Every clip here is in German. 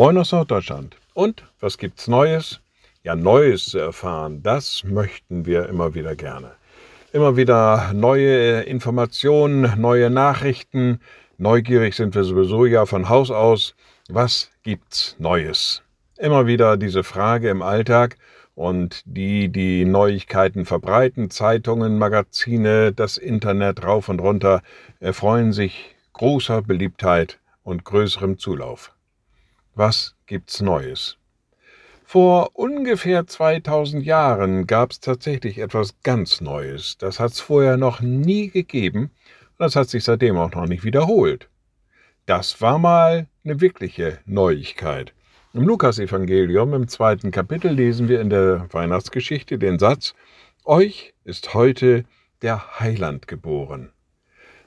Moin aus Norddeutschland. Und was gibt's Neues? Ja, Neues zu erfahren, das möchten wir immer wieder gerne. Immer wieder neue Informationen, neue Nachrichten. Neugierig sind wir sowieso ja von Haus aus. Was gibt's Neues? Immer wieder diese Frage im Alltag und die, die Neuigkeiten verbreiten, Zeitungen, Magazine, das Internet rauf und runter, erfreuen sich großer Beliebtheit und größerem Zulauf. Was gibt's Neues? Vor ungefähr 2000 Jahren gab es tatsächlich etwas ganz Neues. Das hat es vorher noch nie gegeben und das hat sich seitdem auch noch nicht wiederholt. Das war mal eine wirkliche Neuigkeit. Im Lukasevangelium im zweiten Kapitel lesen wir in der Weihnachtsgeschichte den Satz, Euch ist heute der Heiland geboren.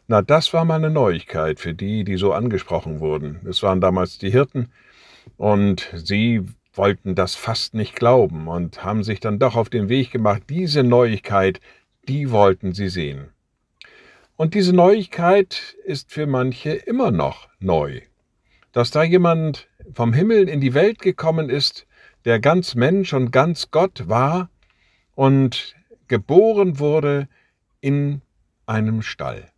Na, das war mal eine Neuigkeit für die, die so angesprochen wurden. Es waren damals die Hirten, und sie wollten das fast nicht glauben und haben sich dann doch auf den Weg gemacht. Diese Neuigkeit, die wollten sie sehen. Und diese Neuigkeit ist für manche immer noch neu. Dass da jemand vom Himmel in die Welt gekommen ist, der ganz Mensch und ganz Gott war und geboren wurde in einem Stall.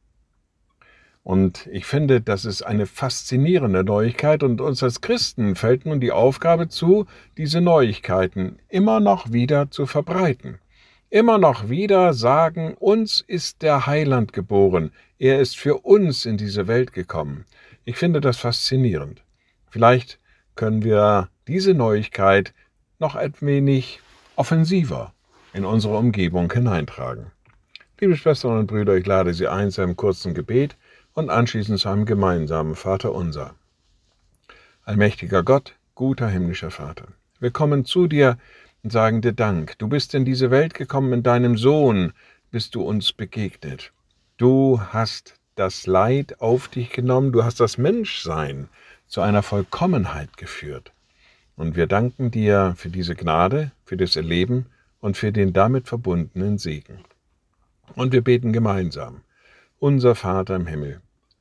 Und ich finde, das ist eine faszinierende Neuigkeit und uns als Christen fällt nun die Aufgabe zu, diese Neuigkeiten immer noch wieder zu verbreiten. Immer noch wieder sagen, uns ist der Heiland geboren, er ist für uns in diese Welt gekommen. Ich finde das faszinierend. Vielleicht können wir diese Neuigkeit noch ein wenig offensiver in unsere Umgebung hineintragen. Liebe Schwestern und Brüder, ich lade Sie ein zu einem kurzen Gebet, und anschließend zu einem gemeinsamen Vater unser. Allmächtiger Gott, guter himmlischer Vater, wir kommen zu dir und sagen dir Dank. Du bist in diese Welt gekommen, in deinem Sohn bist du uns begegnet. Du hast das Leid auf dich genommen, du hast das Menschsein zu einer Vollkommenheit geführt. Und wir danken dir für diese Gnade, für das Erleben und für den damit verbundenen Segen. Und wir beten gemeinsam. Unser Vater im Himmel,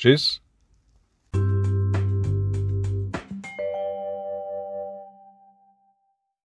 Tschüss.